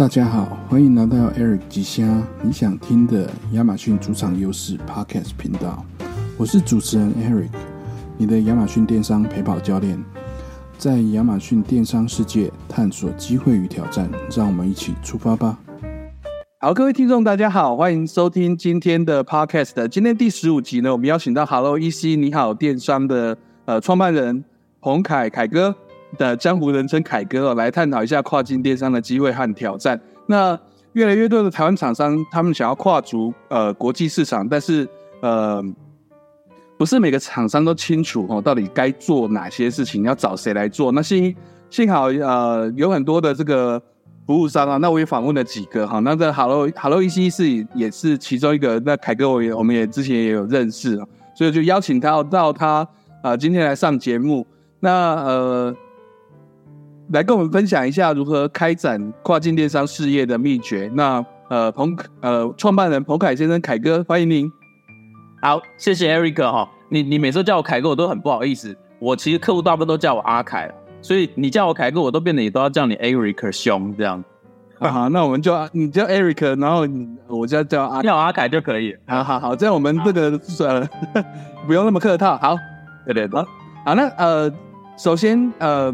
大家好，欢迎来到 Eric 吉虾你想听的亚马逊主场优势 Podcast 频道。我是主持人 Eric，你的亚马逊电商陪跑教练，在亚马逊电商世界探索机会与挑战，让我们一起出发吧。好，各位听众，大家好，欢迎收听今天的 Podcast。今天第十五集呢，我们邀请到 Hello EC 你好电商的呃创办人彭凯凯哥。的江湖人称凯哥哦，来探讨一下跨境电商的机会和挑战。那越来越多的台湾厂商，他们想要跨足呃国际市场，但是呃，不是每个厂商都清楚哦，到底该做哪些事情，要找谁来做。那幸幸好呃，有很多的这个服务商啊，那我也访问了几个哈。那这 Hello Hello EC 是也是其中一个。那凯哥我也我们也之前也有认识啊，所以就邀请他到他啊今天来上节目。那呃。来跟我们分享一下如何开展跨境电商事业的秘诀。那呃，彭呃，创办人彭凯先生，凯哥，欢迎您。好，谢谢 Eric 哈。你你每次叫我凯哥，我都很不好意思。我其实客户大部分都叫我阿凯，所以你叫我凯哥，我都变得也都要叫你 Eric 兄这样。好，那我们就你叫 Eric，然后我就叫阿叫阿凯就可以。好好好，这样我们这个算了，不用那么客套。好，对对好，好，那呃，首先呃。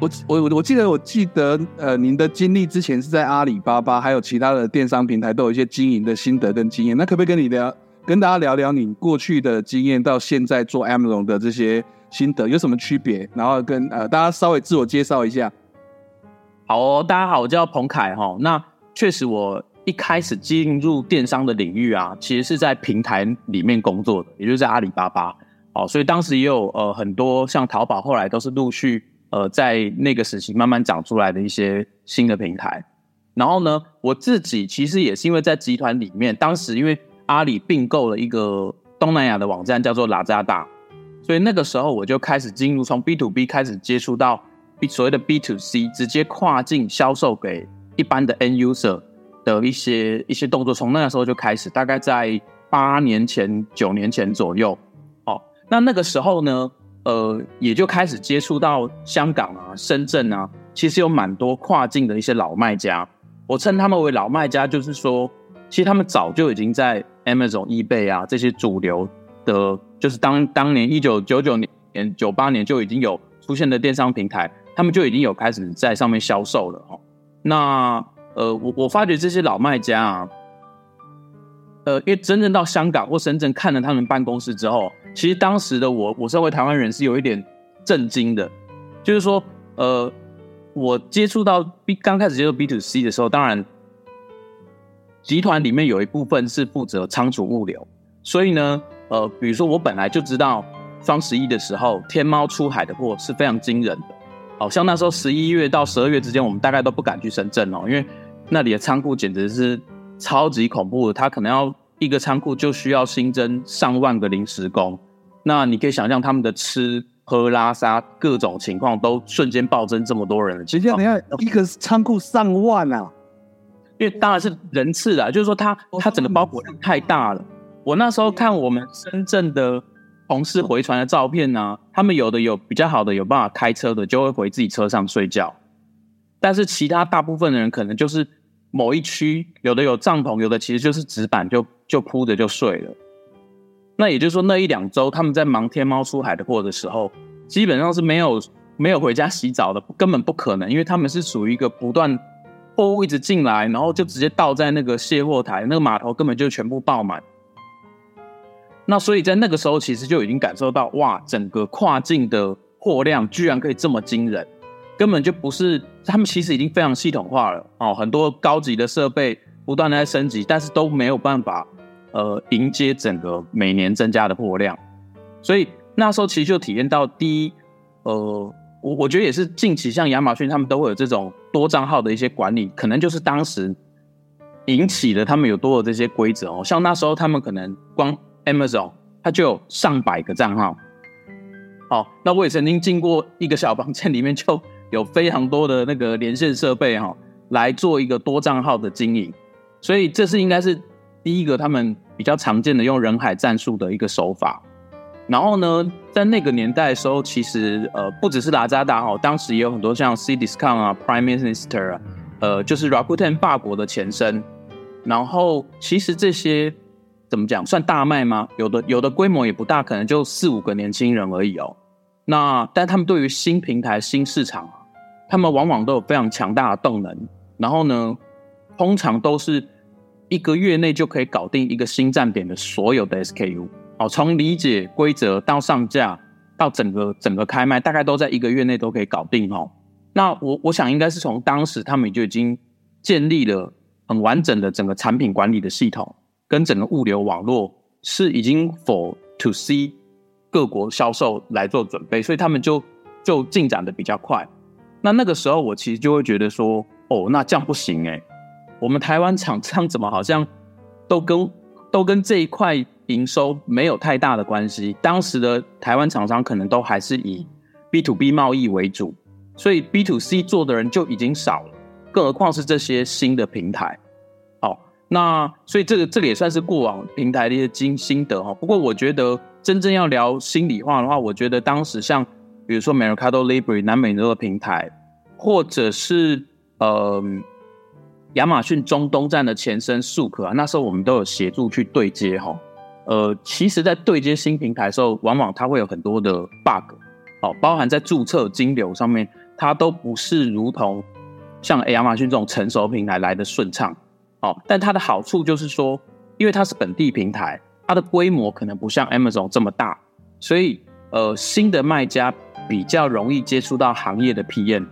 我我我记得我记得呃，您的经历之前是在阿里巴巴，还有其他的电商平台都有一些经营的心得跟经验。那可不可以跟你聊，跟大家聊聊你过去的经验到现在做 Amazon 的这些心得有什么区别？然后跟呃大家稍微自我介绍一下。好哦，大家好，我叫彭凯哈。那确实我一开始进入电商的领域啊，其实是在平台里面工作的，也就是在阿里巴巴。哦，所以当时也有呃很多像淘宝，后来都是陆续。呃，在那个时期慢慢长出来的一些新的平台，然后呢，我自己其实也是因为在集团里面，当时因为阿里并购了一个东南亚的网站叫做拉扎达，所以那个时候我就开始进入从 B to B 开始接触到 B 所谓的 B to C，直接跨境销售给一般的 N user 的一些一些动作，从那个时候就开始，大概在八年前、九年前左右。哦，那那个时候呢？呃，也就开始接触到香港啊、深圳啊，其实有蛮多跨境的一些老卖家。我称他们为老卖家，就是说，其实他们早就已经在 Amazon、eBay 啊这些主流的，就是当当年一九九九年、九八年就已经有出现的电商平台，他们就已经有开始在上面销售了哦。那呃，我我发觉这些老卖家啊。呃，因为真正到香港或深圳看了他们办公室之后，其实当时的我，我身为台湾人是有一点震惊的，就是说，呃，我接触到 B 刚开始接触 B to C 的时候，当然，集团里面有一部分是负责仓储物流，所以呢，呃，比如说我本来就知道双十一的时候，天猫出海的货是非常惊人的，好像那时候十一月到十二月之间，我们大概都不敢去深圳哦，因为那里的仓库简直是。超级恐怖的，他可能要一个仓库就需要新增上万个临时工，那你可以想象他们的吃喝拉撒各种情况都瞬间暴增这么多人。其实等下一个仓库上万啊，因为当然是人次啊，就是说他他整个包裹量太大了。我那时候看我们深圳的同事回传的照片呢，他们有的有比较好的有办法开车的，就会回自己车上睡觉，但是其他大部分的人可能就是。某一区有的有帐篷，有的其实就是纸板，就就铺着就睡了。那也就是说，那一两周他们在忙天猫出海的货的时候，基本上是没有没有回家洗澡的，根本不可能，因为他们是属于一个不断货物一直进来，然后就直接倒在那个卸货台，那个码头根本就全部爆满。那所以在那个时候，其实就已经感受到，哇，整个跨境的货量居然可以这么惊人。根本就不是，他们其实已经非常系统化了哦，很多高级的设备不断的在升级，但是都没有办法呃迎接整个每年增加的货量，所以那时候其实就体验到第一，呃，我我觉得也是近期像亚马逊他们都会有这种多账号的一些管理，可能就是当时引起了他们有多的这些规则哦，像那时候他们可能光 Amazon 它就有上百个账号，哦，那我也曾经进过一个小房间里面就。有非常多的那个连线设备哈，来做一个多账号的经营，所以这是应该是第一个他们比较常见的用人海战术的一个手法。然后呢，在那个年代的时候，其实呃不只是拉扎达哈，当时也有很多像 C Discount 啊、Prime Minister 啊，呃，就是 Rakuten 霸国的前身。然后其实这些怎么讲，算大卖吗？有的有的规模也不大，可能就四五个年轻人而已哦。那但他们对于新平台、新市场，他们往往都有非常强大的动能。然后呢，通常都是一个月内就可以搞定一个新站点的所有的 SKU。哦，从理解规则到上架到整个整个开卖，大概都在一个月内都可以搞定哦。那我我想应该是从当时他们就已经建立了很完整的整个产品管理的系统，跟整个物流网络是已经 for to C 各国销售来做准备，所以他们就就进展的比较快。那那个时候我其实就会觉得说，哦，那这样不行诶，我们台湾厂商怎么好像都跟都跟这一块。营收没有太大的关系，当时的台湾厂商可能都还是以 B to B 贸易为主，所以 B to C 做的人就已经少了，更何况是这些新的平台。好，那所以这个这个也算是过往平台的一些经心得哈。不过我觉得真正要聊心里话的话，我觉得当时像比如说 Mercado Libre 南美洲的平台，或者是呃亚马逊中东站的前身 Suk 啊，那时候我们都有协助去对接哈。呃，其实，在对接新平台的时候，往往它会有很多的 bug，哦，包含在注册金流上面，它都不是如同像亚马逊这种成熟平台来的顺畅，哦，但它的好处就是说，因为它是本地平台，它的规模可能不像 Amazon 这么大，所以呃，新的卖家比较容易接触到行业的 PM，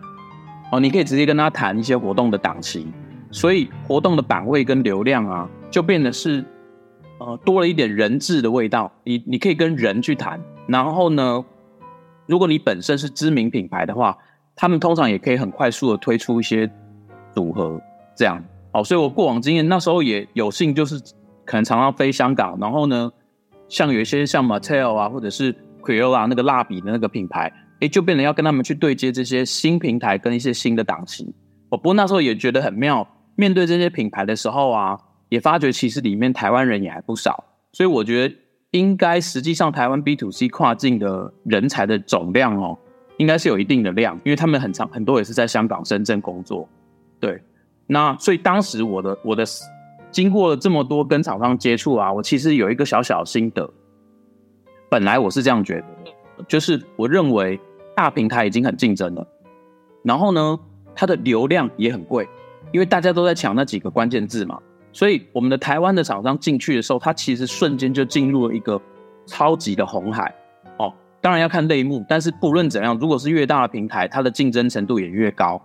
哦，你可以直接跟他谈一些活动的档期，所以活动的版位跟流量啊，就变得是。呃，多了一点人质的味道。你你可以跟人去谈，然后呢，如果你本身是知名品牌的话，他们通常也可以很快速的推出一些组合，这样。哦，所以我过往经验那时候也有幸，就是可能常常飞香港，然后呢，像有一些像 Mattel 啊，或者是 Crayola 那个蜡笔的那个品牌，哎，就变得要跟他们去对接这些新平台跟一些新的档期。哦，不过那时候也觉得很妙，面对这些品牌的时候啊。也发觉其实里面台湾人也还不少，所以我觉得应该实际上台湾 B to C 跨境的人才的总量哦，应该是有一定的量，因为他们很长很多也是在香港、深圳工作。对，那所以当时我的我的经过了这么多跟厂商接触啊，我其实有一个小小心得。本来我是这样觉得，就是我认为大平台已经很竞争了，然后呢，它的流量也很贵，因为大家都在抢那几个关键字嘛。所以，我们的台湾的厂商进去的时候，它其实瞬间就进入了一个超级的红海哦。当然要看类目，但是不论怎样，如果是越大的平台，它的竞争程度也越高。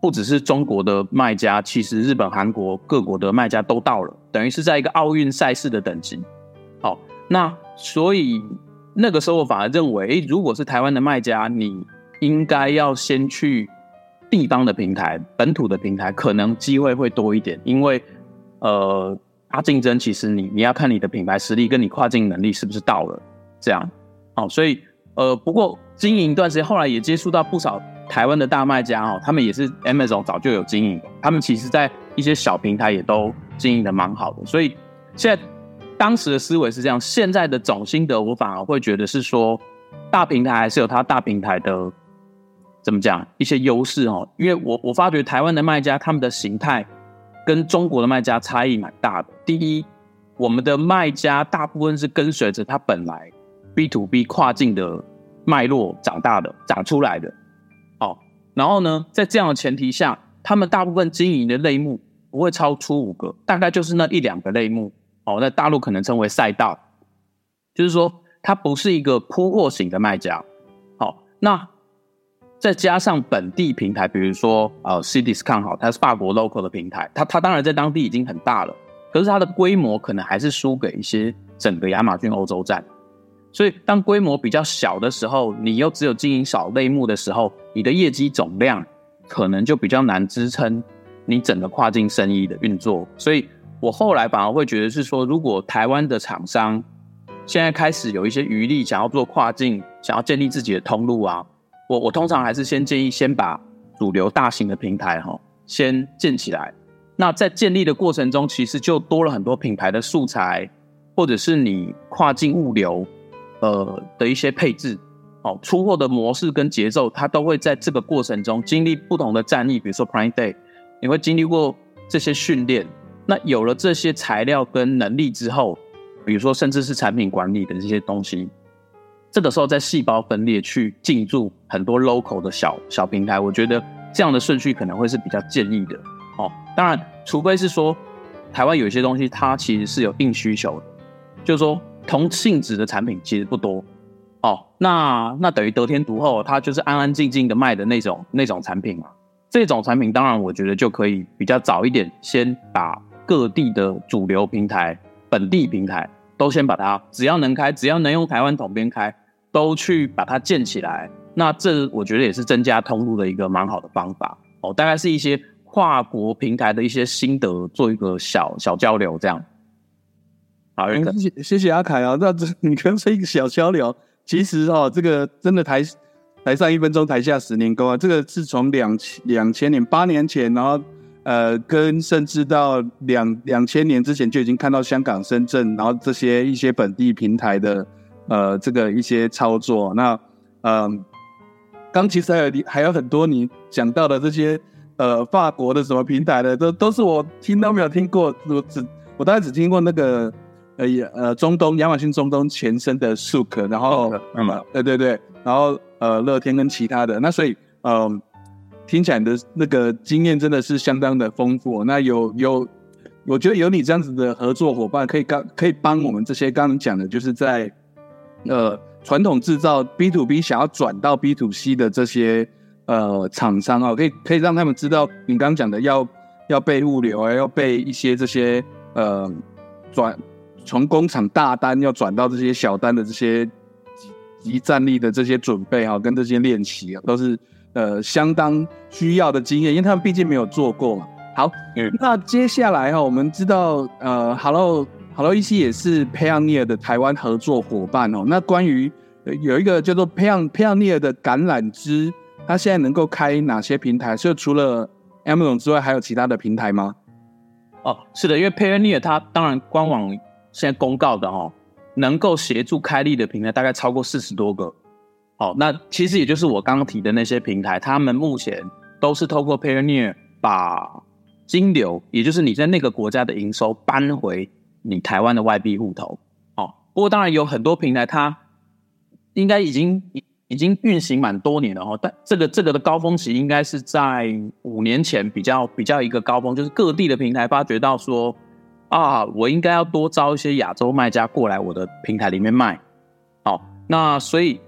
不只是中国的卖家，其实日本、韩国各国的卖家都到了，等于是在一个奥运赛事的等级。好，那所以那个时候我反而认为，如果是台湾的卖家，你应该要先去地方的平台、本土的平台，可能机会会多一点，因为。呃，它竞争其实你你要看你的品牌实力跟你跨境能力是不是到了这样，好，所以呃，不过经营一段时间，后来也接触到不少台湾的大卖家哦，他们也是 Amazon 早就有经营，他们其实在一些小平台也都经营的蛮好的，所以现在当时的思维是这样，现在的总心得我反而会觉得是说，大平台还是有它大平台的怎么讲一些优势哦，因为我我发觉台湾的卖家他们的形态。跟中国的卖家差异蛮大的。第一，我们的卖家大部分是跟随着他本来 B to B 跨境的脉络长大的、长出来的。哦，然后呢，在这样的前提下，他们大部分经营的类目不会超出五个，大概就是那一两个类目。哦，在大陆可能称为赛道，就是说它不是一个铺货型的卖家。好，那。再加上本地平台，比如说呃 c d i s c o n 好，它是法国 local 的平台，它它当然在当地已经很大了，可是它的规模可能还是输给一些整个亚马逊欧洲站。所以当规模比较小的时候，你又只有经营少类目的时候，你的业绩总量可能就比较难支撑你整个跨境生意的运作。所以我后来反而会觉得是说，如果台湾的厂商现在开始有一些余力，想要做跨境，想要建立自己的通路啊。我我通常还是先建议先把主流大型的平台哈先建起来。那在建立的过程中，其实就多了很多品牌的素材，或者是你跨境物流呃的一些配置，哦，出货的模式跟节奏，它都会在这个过程中经历不同的战役，比如说 Prime Day，你会经历过这些训练。那有了这些材料跟能力之后，比如说甚至是产品管理的这些东西，这个时候在细胞分裂去进驻很多 local 的小小平台，我觉得这样的顺序可能会是比较建议的哦。当然，除非是说台湾有一些东西它其实是有硬需求的，就是说同性质的产品其实不多。哦，那那等于得天独厚，它就是安安静静的卖的那种那种产品嘛。这种产品当然我觉得就可以比较早一点，先把各地的主流平台、本地平台都先把它，只要能开，只要能用台湾统编开，都去把它建起来。那这我觉得也是增加通路的一个蛮好的方法。哦，大概是一些跨国平台的一些心得，做一个小小交流这样。好，谢谢谢谢阿凯啊，那这你刚才一个小交流。其实哦，这个真的台台上一分钟，台下十年功啊！这个是从两千两千年八年前，然后呃，跟甚至到两两千年之前就已经看到香港、深圳，然后这些一些本地平台的呃这个一些操作。那嗯，刚其实还有还有很多你讲到的这些呃法国的什么平台的，都都是我听都没有听过，我只我大概只听过那个。呃，呃，中东亚马逊中东前身的 Sook，然后，嗯，对对对，然后呃，乐天跟其他的，那所以，嗯，听起来的那个经验真的是相当的丰富。那有有，我觉得有你这样子的合作伙伴，可以刚可以帮我们这些刚刚讲的，就是在呃传统制造 B to B 想要转到 B to C 的这些呃厂商啊，可以可以让他们知道你刚刚讲的要要备物流啊，要备一些这些呃转。从工厂大单要转到这些小单的这些集集战力的这些准备哈，跟这些练习啊，都是呃相当需要的经验，因为他们毕竟没有做过嘛。好，嗯那接下来哈，我们知道呃，Hello Hello EC 也是 Pioneer 的台湾合作伙伴哦。那关于有一个叫做 Pioneer 的橄榄枝，它现在能够开哪些平台？所以除了 Amazon 之外，还有其他的平台吗？哦，是的，因为 Pioneer 它当然官网。现在公告的哦，能够协助开立的平台大概超过四十多个。好，那其实也就是我刚刚提的那些平台，他们目前都是透过 Pioneer 把金流，也就是你在那个国家的营收搬回你台湾的外币户头。哦，不过当然有很多平台，它应该已经已经运行蛮多年了哦。但这个这个的高峰期应该是在五年前比较比较一个高峰，就是各地的平台发觉到说。啊，我应该要多招一些亚洲卖家过来我的平台里面卖。好，那所以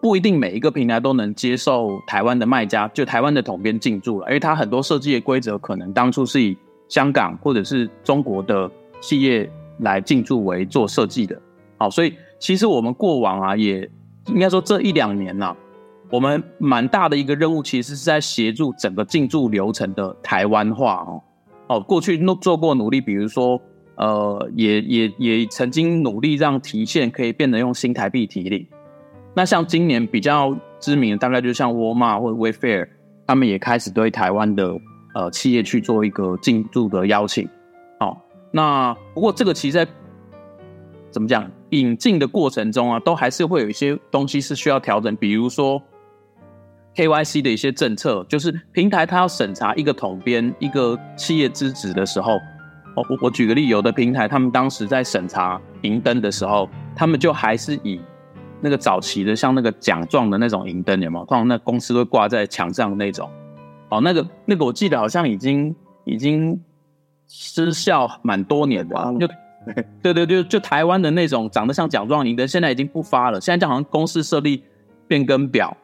不一定每一个平台都能接受台湾的卖家，就台湾的统编进驻了，因为它很多设计的规则可能当初是以香港或者是中国的企业来进驻为做设计的。好，所以其实我们过往啊，也应该说这一两年呐，我们蛮大的一个任务，其实是在协助整个进驻流程的台湾化哦。哦，过去做做过努力，比如说，呃，也也也曾经努力让提现可以变得用新台币提领。那像今年比较知名的，大概就像沃尔玛或者 Wayfair，他们也开始对台湾的呃企业去做一个进驻的邀请。好，那不过这个其实，在怎么讲引进的过程中啊，都还是会有一些东西是需要调整，比如说。KYC 的一些政策，就是平台它要审查一个统编一个企业资质的时候，哦，我我举个例，有的平台他们当时在审查银灯的时候，他们就还是以那个早期的像那个奖状的那种银灯，有没有？通常那公司会挂在墙上的那种，哦，那个那个我记得好像已经已经失效蛮多年的，就对对对，就台湾的那种长得像奖状银灯，现在已经不发了，现在就好像公司设立变更表。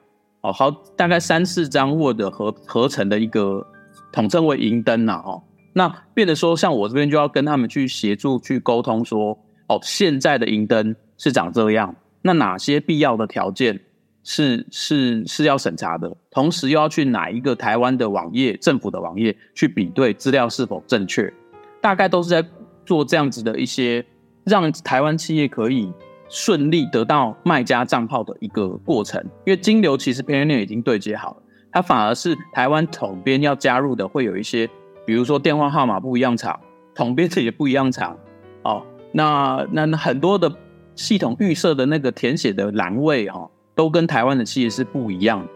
哦，好，大概三四张 Word 合合成的一个统称为银灯呐，哦，那变得说，像我这边就要跟他们去协助去沟通，说，哦，现在的银灯是长这样，那哪些必要的条件是是是要审查的，同时又要去哪一个台湾的网页、政府的网页去比对资料是否正确，大概都是在做这样子的一些，让台湾企业可以。顺利得到卖家账号的一个过程，因为金流其实 Pioneer 已经对接好了，它反而是台湾统编要加入的，会有一些，比如说电话号码不一样长，统编这也不一样长，哦，那那很多的系统预设的那个填写的栏位哈，都跟台湾的企业是不一样的，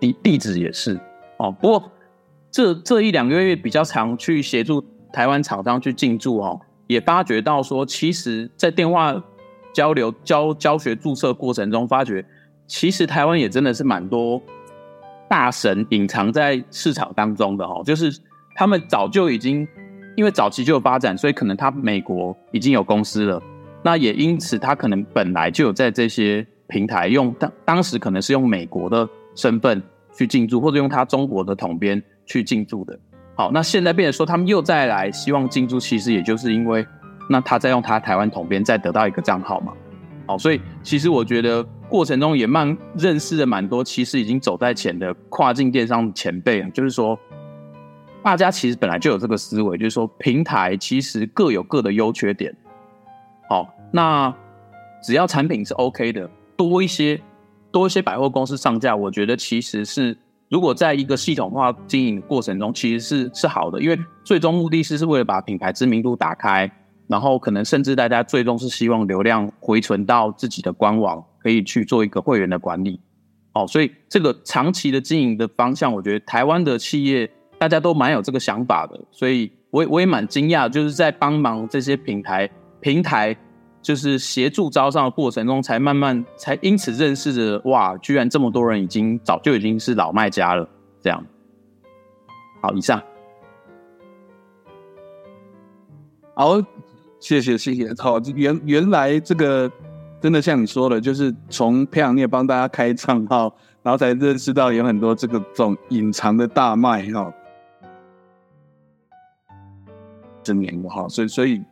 地地址也是，哦，不过这这一两个月比较常去协助台湾厂商去进驻哦，也发觉到说，其实，在电话交流教教学注册过程中，发觉其实台湾也真的是蛮多大神隐藏在市场当中的哦，就是他们早就已经因为早期就有发展，所以可能他美国已经有公司了，那也因此他可能本来就有在这些平台用当当时可能是用美国的身份去进驻，或者用他中国的统编去进驻的。好，那现在变成说他们又再来希望进驻，其实也就是因为那他在用他台湾统编再得到一个账号嘛。好，所以其实我觉得过程中也蛮认识了蛮多，其实已经走在前的跨境电商前辈，就是说大家其实本来就有这个思维，就是说平台其实各有各的优缺点。好，那只要产品是 OK 的，多一些多一些百货公司上架，我觉得其实是。如果在一个系统化经营的过程中，其实是是好的，因为最终目的是是为了把品牌知名度打开，然后可能甚至大家最终是希望流量回存到自己的官网，可以去做一个会员的管理。哦，所以这个长期的经营的方向，我觉得台湾的企业大家都蛮有这个想法的，所以我也我也蛮惊讶，就是在帮忙这些品牌平台。就是协助招商的过程中，才慢慢才因此认识着哇，居然这么多人已经早就已经是老卖家了。这样，好，以上，好，谢谢谢谢。好，原原来这个真的像你说的，就是从培养业帮大家开账号，然后才认识到有很多这个种隐藏的大卖哈，真年的哈，所以所以。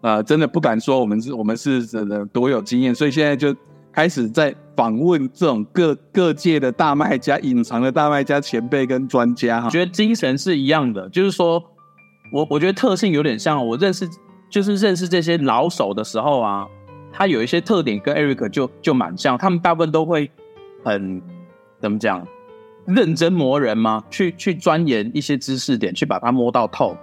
啊，真的不敢说我们是，我们是真的多有经验，所以现在就开始在访问这种各各界的大卖家、隐藏的大卖家前辈跟专家哈。觉得精神是一样的，就是说我我觉得特性有点像我认识，就是认识这些老手的时候啊，他有一些特点跟 Eric 就就蛮像，他们大部分都会很怎么讲，认真磨人吗？去去钻研一些知识点，去把它摸到透，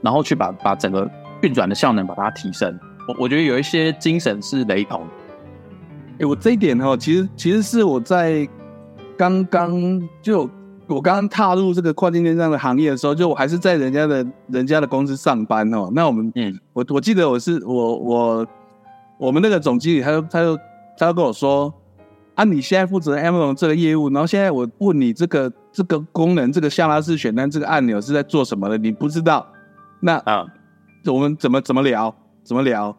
然后去把把整个。运转的效能把它提升，我我觉得有一些精神是雷同。哎，我这一点哈，其实其实是我在刚刚就我刚刚踏入这个跨境电商的行业的时候，就我还是在人家的人家的公司上班哦。那我们嗯，我我记得我是我我我们那个总经理，他就他就他就跟我说啊，你现在负责 Amazon 这个业务，然后现在我问你这个这个功能，这个下拉式选单这个按钮是在做什么的？你不知道？那啊。我们怎么怎么聊？怎么聊？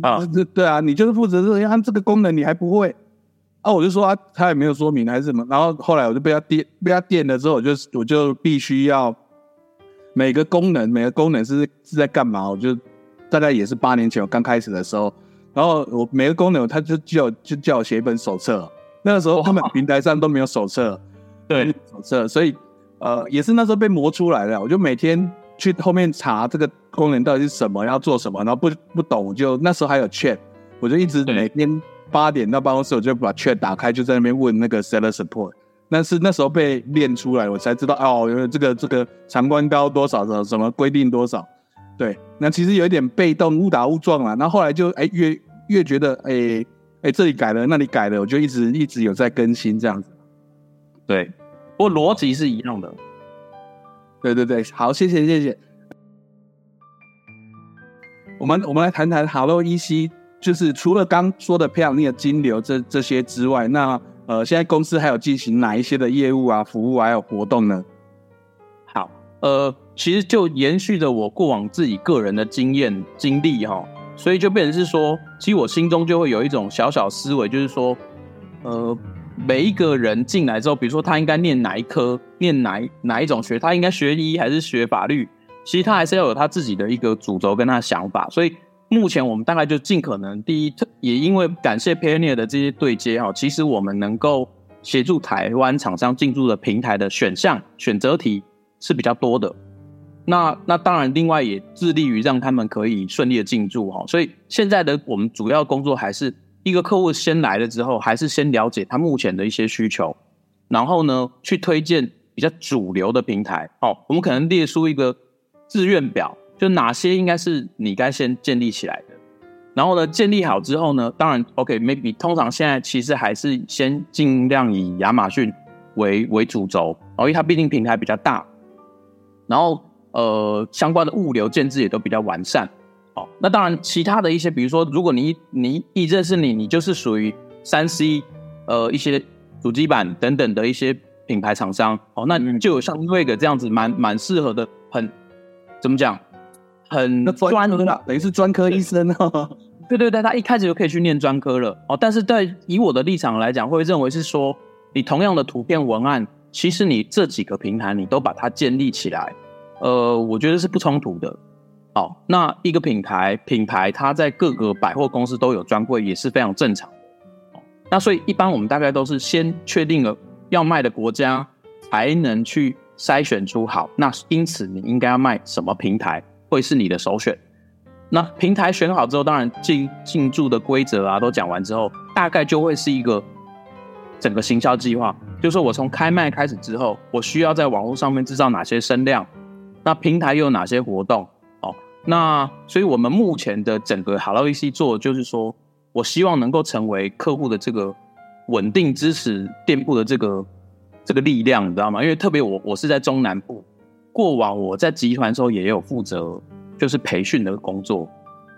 啊，对对啊，你就是负责这个，按这个功能你还不会？啊，我就说啊，他也没有说明还是什么。然后后来我就被他电，被他电了之后，我就我就必须要每个功能，每个功能是是在干嘛？我就大概也是八年前我刚开始的时候，然后我每个功能他就叫就叫我写一本手册。那个时候他们平台上都没有手册，对手册，所以呃也是那时候被磨出来的。我就每天。去后面查这个功能到底是什么，要做什么，然后不不懂就那时候还有 Chat，我就一直每天八点到办公室，我就把 Chat 打开，就在那边问那个 Seller Support。但是那时候被练出来，我才知道哦，原来这个这个长宽高多少的什么规定多少。对，那其实有一点被动，误打误撞了。那后来就哎越越觉得哎哎这里改了，那里改了，我就一直一直有在更新这样子。对，不过逻辑是一样的。对对对，好，谢谢谢谢。我们我们来谈谈 Hello EC，就是除了刚说的培养力的金流这这些之外，那呃，现在公司还有进行哪一些的业务啊、服务还有活动呢？好，呃，其实就延续着我过往自己个人的经验经历哈，所以就变成是说，其实我心中就会有一种小小思维，就是说，呃。每一个人进来之后，比如说他应该念哪一科，念哪哪一种学，他应该学医还是学法律？其实他还是要有他自己的一个主轴跟他的想法。所以目前我们大概就尽可能，第一，也因为感谢 Pioneer 的这些对接哈，其实我们能够协助台湾厂商进驻的平台的选项选择题是比较多的。那那当然，另外也致力于让他们可以顺利的进驻哈。所以现在的我们主要工作还是。一个客户先来了之后，还是先了解他目前的一些需求，然后呢，去推荐比较主流的平台。哦，我们可能列出一个志愿表，就哪些应该是你该先建立起来的。然后呢，建立好之后呢，当然，OK，maybe 通常现在其实还是先尽量以亚马逊为为主轴，哦，因为它毕竟平台比较大，然后呃相关的物流建制也都比较完善。哦，那当然其他的一些，比如说如果你你一认识你，你就是属于三 C 呃一些主机板等等的一些品牌厂商，哦，那你就有像瑞格这样子蛮蛮适合的，很怎么讲，很专的，等于是专科医生哦。对对对，他一开始就可以去念专科了哦。但是在以我的立场来讲，会认为是说，你同样的图片文案，其实你这几个平台你都把它建立起来，呃，我觉得是不冲突的。好，那一个品牌品牌它在各个百货公司都有专柜，也是非常正常的。那所以一般我们大概都是先确定了要卖的国家，才能去筛选出好。那因此你应该要卖什么平台会是你的首选。那平台选好之后，当然进进驻的规则啊都讲完之后，大概就会是一个整个行销计划。就是我从开卖开始之后，我需要在网络上面制造哪些声量，那平台又有哪些活动？那所以我们目前的整个 Hello EC 做，就是说我希望能够成为客户的这个稳定支持店铺的这个这个力量，你知道吗？因为特别我我是在中南部，过往我在集团时候也有负责。就是培训的工作，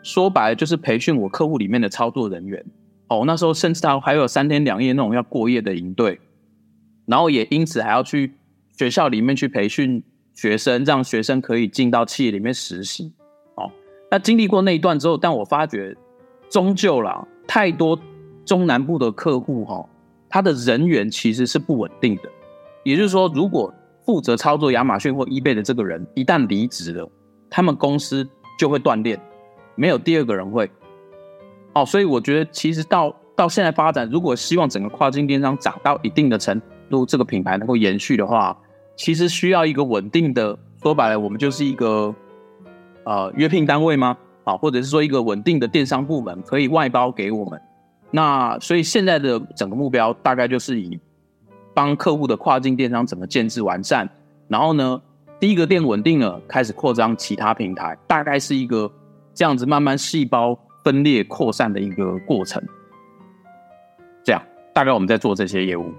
说白了就是培训我客户里面的操作人员。哦，那时候甚至他还有三天两夜那种要过夜的营队，然后也因此还要去学校里面去培训学生，让学生可以进到企业里面实习。那经历过那一段之后，但我发觉终究啦，太多中南部的客户哈，他的人员其实是不稳定的。也就是说，如果负责操作亚马逊或 eBay 的这个人一旦离职了，他们公司就会断裂，没有第二个人会。哦，所以我觉得其实到到现在发展，如果希望整个跨境电商涨到一定的程度，这个品牌能够延续的话，其实需要一个稳定的。说白了，我们就是一个呃约聘单位吗？啊，或者是说一个稳定的电商部门可以外包给我们。那所以现在的整个目标大概就是以帮客户的跨境电商怎么建制完善，然后呢？第一个店稳定了，开始扩张其他平台，大概是一个这样子慢慢细胞分裂扩散的一个过程。这样，大概我们在做这些业务。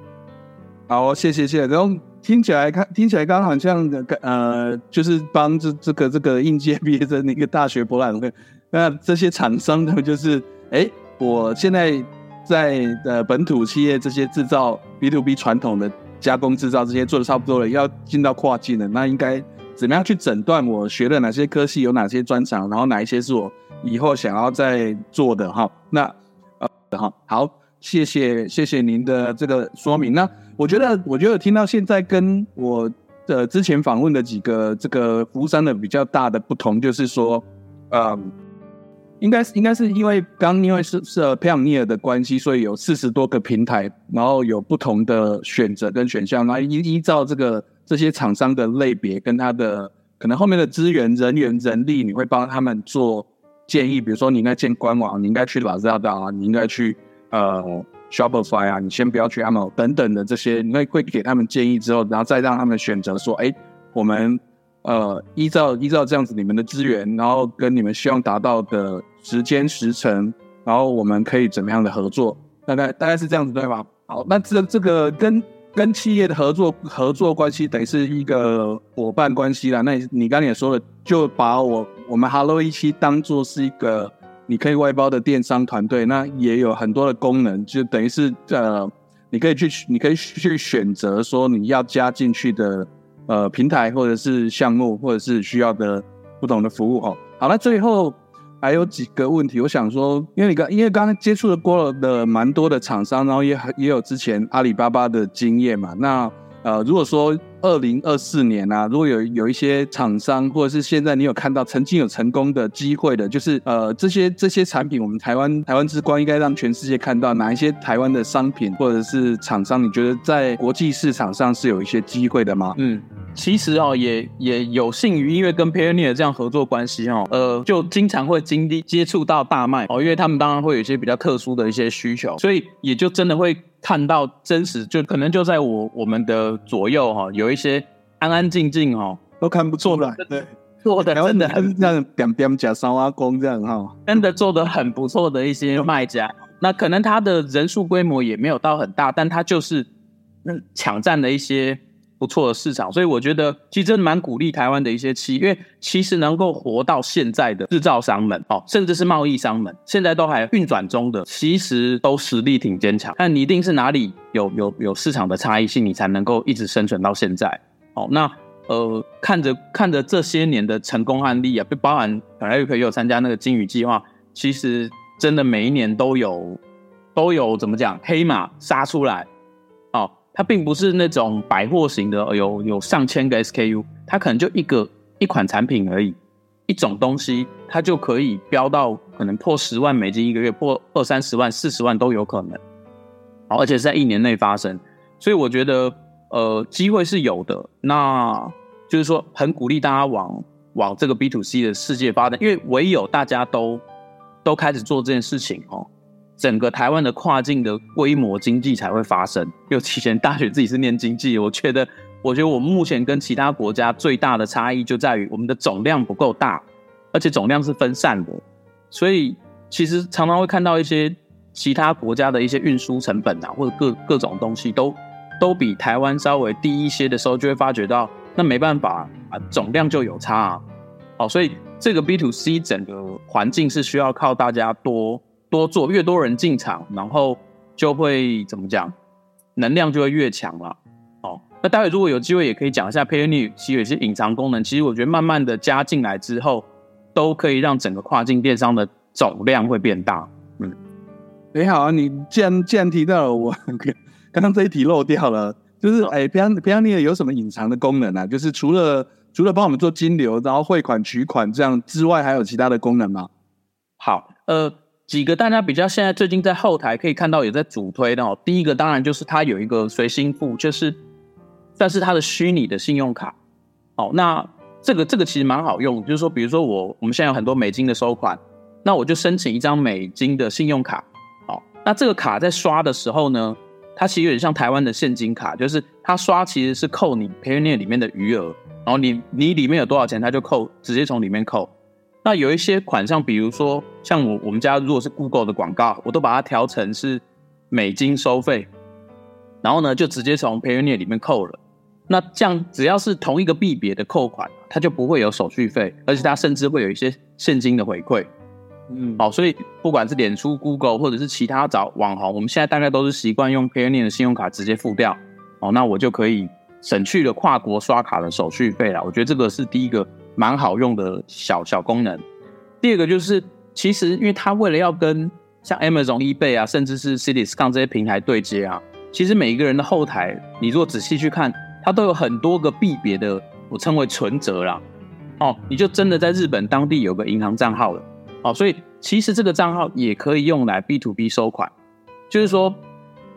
好，谢谢谢。然后听起来看，听起来刚好像呃，就是帮这这个这个应届毕业生的一个大学博览会。那这些厂商呢，就是哎，我现在在呃本土企业这些制造 B to B 传统的。加工制造这些做的差不多了，要进到跨境了，那应该怎么样去诊断我学的哪些科系有哪些专长，然后哪一些是我以后想要再做的哈？那呃好，好，谢谢谢谢您的这个说明。那我觉得我觉得听到现在跟我的之前访问的几个这个服务商的比较大的不同，就是说，嗯。应该是应该是因为刚因为是是培养尼尔的关系，所以有四十多个平台，然后有不同的选择跟选项，然后依依照这个这些厂商的类别跟他的可能后面的资源人员人力，你会帮他们做建议，比如说你应该建官网，你应该去 Lazada 啊，你应该去呃 Shopify 啊，你先不要去 Amazon 等等的这些，你会会给他们建议之后，然后再让他们选择说，哎，我们。呃，依照依照这样子你们的资源，然后跟你们希望达到的时间时程，然后我们可以怎么样的合作？大概大概是这样子对吗？好，那这这个跟跟企业的合作合作关系，等于是一个伙伴关系啦。那你刚才也说了，就把我我们 Hello 一期当做是一个你可以外包的电商团队，那也有很多的功能，就等于是呃，你可以去你可以去选择说你要加进去的。呃，平台或者是项目，或者是需要的不同的服务哦。好了，最后还有几个问题，我想说，因为你刚因为刚刚接触的过了的蛮多的厂商，然后也也有之前阿里巴巴的经验嘛。那呃，如果说二零二四年啊，如果有有一些厂商，或者是现在你有看到曾经有成功的机会的，就是呃这些这些产品，我们台湾台湾之光应该让全世界看到哪一些台湾的商品或者是厂商，你觉得在国际市场上是有一些机会的吗？嗯。其实哦，也也有幸于因为跟 Pioneer 这样合作关系哦，呃，就经常会经历接触到大卖哦，因为他们当然会有一些比较特殊的一些需求，所以也就真的会看到真实，就可能就在我我们的左右哈，有一些安安静静哦，都看不错的，对，做的真的很这样点点假烧阿工这样哈，真的做的很不错的一些卖家，那可能他的人数规模也没有到很大，但他就是抢占了一些。不错的市场，所以我觉得其实真的蛮鼓励台湾的一些企业，因为其实能够活到现在的制造商们哦，甚至是贸易商们，现在都还运转中的，其实都实力挺坚强。但你一定是哪里有有有市场的差异性，你才能够一直生存到现在。哦，那呃，看着看着这些年的成功案例啊，不包含本来可以有参加那个金鱼计划，其实真的每一年都有都有怎么讲黑马杀出来。它并不是那种百货型的，有有上千个 SKU，它可能就一个一款产品而已，一种东西，它就可以飙到可能破十万美金一个月，破二三十万、四十万都有可能，好，而且是在一年内发生，所以我觉得，呃，机会是有的，那就是说很鼓励大家往往这个 B to C 的世界发展，因为唯有大家都都开始做这件事情，哦。整个台湾的跨境的规模经济才会发生。因为以前大学自己是念经济，我觉得，我觉得我们目前跟其他国家最大的差异就在于我们的总量不够大，而且总量是分散的。所以其实常常会看到一些其他国家的一些运输成本啊，或者各各种东西都都比台湾稍微低一些的时候，就会发觉到那没办法啊，总量就有差啊。好，所以这个 B to C 整个环境是需要靠大家多。多做越多人进场，然后就会怎么讲，能量就会越强了。哦，那待会如果有机会，也可以讲一下 p a y n e 其实有些隐藏功能。其实我觉得慢慢的加进来之后，都可以让整个跨境电商的总量会变大。嗯，你好啊，你既然既然提到了我刚刚这一题漏掉了，就是哎 p a y p a y n e 有什么隐藏的功能啊？就是除了除了帮我们做金流，然后汇款取款这样之外，还有其他的功能吗？好，呃。几个大家比较现在最近在后台可以看到有在主推的哦。第一个当然就是它有一个随心付，就是但是它的虚拟的信用卡哦。那这个这个其实蛮好用，就是说比如说我我们现在有很多美金的收款，那我就申请一张美金的信用卡哦。那这个卡在刷的时候呢，它其实有点像台湾的现金卡，就是它刷其实是扣你 Payoneer 里面的余额，然后你你里面有多少钱，它就扣直接从里面扣。那有一些款项，比如说像我我们家如果是 Google 的广告，我都把它调成是美金收费，然后呢就直接从 Payoneer 里面扣了。那这样只要是同一个币别的扣款，它就不会有手续费，而且它甚至会有一些现金的回馈。嗯，好，所以不管是脸书、Google 或者是其他找网红，我们现在大概都是习惯用 Payoneer 的信用卡直接付掉。哦，那我就可以省去了跨国刷卡的手续费了。我觉得这个是第一个。蛮好用的小小功能。第二个就是，其实因为他为了要跟像 Amazon、eBay 啊，甚至是 Cityscan 这些平台对接啊，其实每一个人的后台，你如果仔细去看，它都有很多个币别的，我称为存折啦。哦，你就真的在日本当地有个银行账号了。哦，所以其实这个账号也可以用来 B to B 收款。就是说，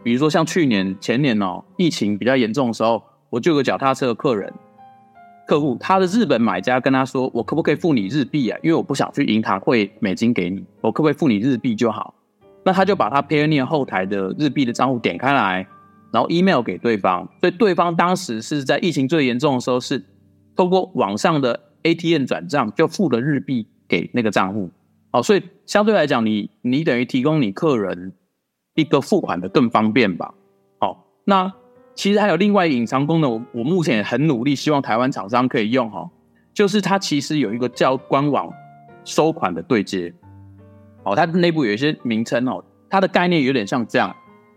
比如说像去年、前年哦，疫情比较严重的时候，我就有个脚踏车的客人。客户他的日本买家跟他说：“我可不可以付你日币啊？因为我不想去银行汇美金给你，我可不可以付你日币就好？”那他就把他 Payoneer 后台的日币的账户点开来，然后 email 给对方。所以对方当时是在疫情最严重的时候，是透过网上的 ATM 转账就付了日币给那个账户。哦，所以相对来讲，你你等于提供你客人一个付款的更方便吧？好，那。其实还有另外隐藏功能，我目前也很努力，希望台湾厂商可以用哈。就是它其实有一个叫官网收款的对接，哦，它内部有一些名称哦，它的概念有点像这样，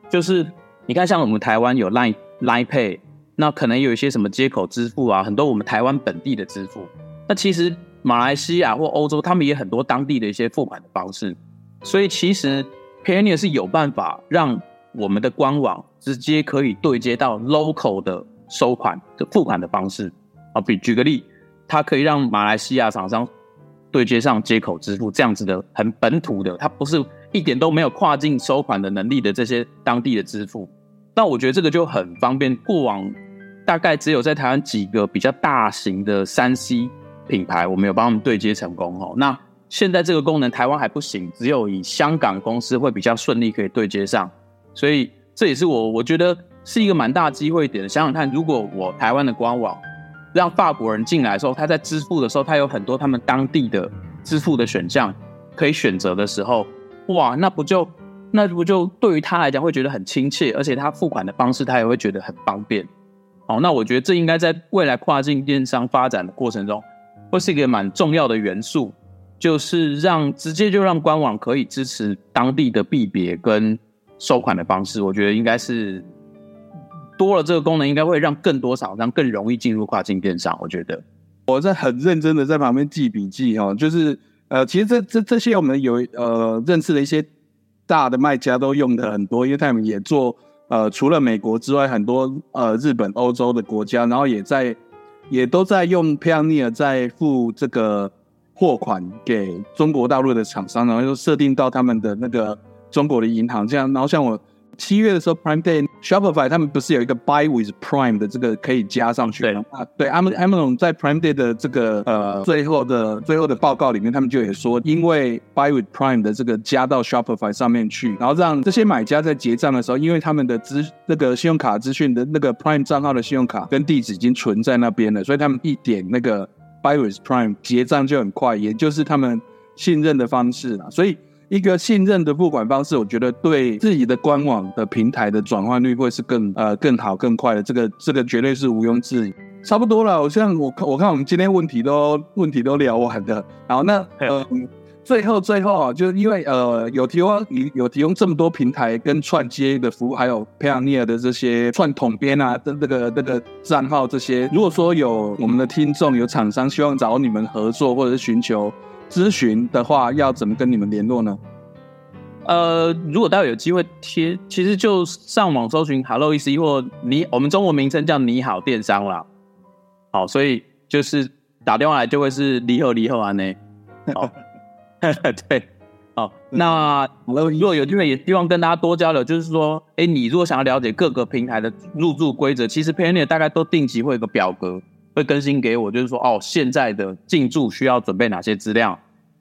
就是你看像我们台湾有 Line Line Pay，那可能有一些什么接口支付啊，很多我们台湾本地的支付。那其实马来西亚或欧洲他们也很多当地的一些付款的方式，所以其实 Payoneer 是有办法让。我们的官网直接可以对接到 local 的收款的付款的方式啊，比举个例，它可以让马来西亚厂商对接上接口支付这样子的很本土的，它不是一点都没有跨境收款的能力的这些当地的支付。那我觉得这个就很方便。过往大概只有在台湾几个比较大型的三 C 品牌，我们有帮他们对接成功哦。那现在这个功能台湾还不行，只有以香港公司会比较顺利可以对接上。所以这也是我我觉得是一个蛮大机会点。想想看，如果我台湾的官网让法国人进来的时候，他在支付的时候，他有很多他们当地的支付的选项可以选择的时候，哇，那不就那不就对于他来讲会觉得很亲切，而且他付款的方式他也会觉得很方便。好，那我觉得这应该在未来跨境电商发展的过程中，会是一个蛮重要的元素，就是让直接就让官网可以支持当地的币别跟收款的方式。我觉得应该是多了这个功能，应该会让更多厂商更容易进入跨境电商。我觉得我在很认真的在旁边记笔记哈，就是呃，其实这这这些我们有呃认识的一些大的卖家都用的很多，因为他们也做。呃，除了美国之外，很多呃日本、欧洲的国家，然后也在也都在用 Payoneer 在付这个货款给中国大陆的厂商，然后又设定到他们的那个中国的银行，这样，然后像我。七月的时候，Prime Day，Shopify 他们不是有一个 Buy with Prime 的这个可以加上去吗？啊，对，Amazon 在 Prime Day 的这个呃最后的最后的报告里面，他们就也说，因为 Buy with Prime 的这个加到 Shopify 上面去，然后让这些买家在结账的时候，因为他们的资那个信用卡资讯的那个 Prime 账号的信用卡跟地址已经存在那边了，所以他们一点那个 Buy with Prime 结账就很快，也就是他们信任的方式了，所以。一个信任的付款方式，我觉得对自己的官网的平台的转换率会是更呃更好更快的。这个这个绝对是毋庸置疑。差不多了，我像我看我看我们今天问题都问题都聊完了。然后那呃最后最后啊，就因为呃有提供有提供这么多平台跟串接的服务，还有 Payoneer 的这些串统编啊的这个这个账号这些，如果说有我们的听众有厂商希望找你们合作或者是寻求。咨询的话要怎么跟你们联络呢？呃，如果待会有机会贴，其实就上网搜寻 “Hello EC” 或你，我们中文名称叫“你好电商”啦。好，所以就是打电话来就会是“你好，你好啊”呢。好，对，好，那如果有机会也希望跟大家多交流，就是说，哎，你如果想要了解各个平台的入驻规则，其实 Payoneer 大概都定期会有个表格。会更新给我，就是说哦，现在的进驻需要准备哪些资料？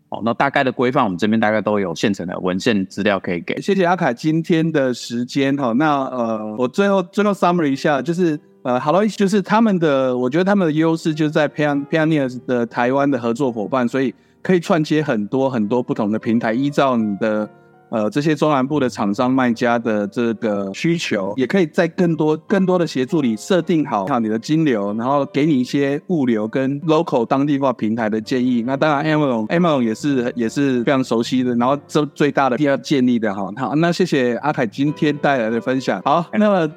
哦，那大概的规范，我们这边大概都有现成的文献资料可以给。谢谢阿凯今天的时间哈。那呃，我最后最后 summary 一下，就是呃，Hello，就是他们的，我觉得他们的优势就是在 Pioneer 的台湾的合作伙伴，所以可以串接很多很多不同的平台，依照你的。呃，这些中南部的厂商卖家的这个需求，也可以在更多更多的协助你设定好好你的金流，然后给你一些物流跟 local 当地化平台的建议。那当然，Amazon Amazon 也是也是非常熟悉的。然后这最大的要建立的哈，好，那谢谢阿凯今天带来的分享。好，那么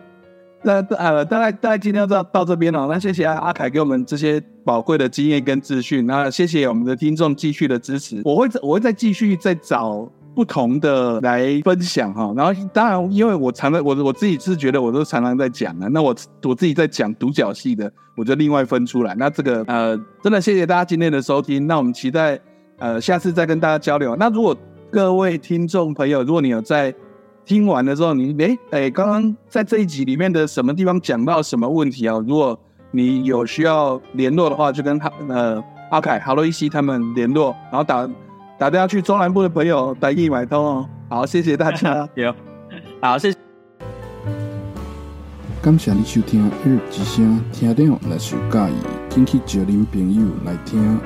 那呃，大概大概今天到到这边了。那谢谢阿阿凯给我们这些宝贵的经验跟资讯。那谢谢我们的听众继续的支持。我会我会再继续再找。不同的来分享哈，然后当然，因为我常常我我自己是觉得我都常常在讲啊，那我我自己在讲独角戏的，我就另外分出来。那这个呃，真的谢谢大家今天的收听，那我们期待呃下次再跟大家交流。那如果各位听众朋友，如果你有在听完的时候，你哎哎，刚刚在这一集里面的什么地方讲到什么问题啊？如果你有需要联络的话，就跟他呃阿凯、哈罗伊西他们联络，然后打。打电话去中南部的朋友，带一买通哦。好，谢谢大家。有，好，谢谢。感谢你收听《日之声》，听众若是有介意，请去叫您朋友来听。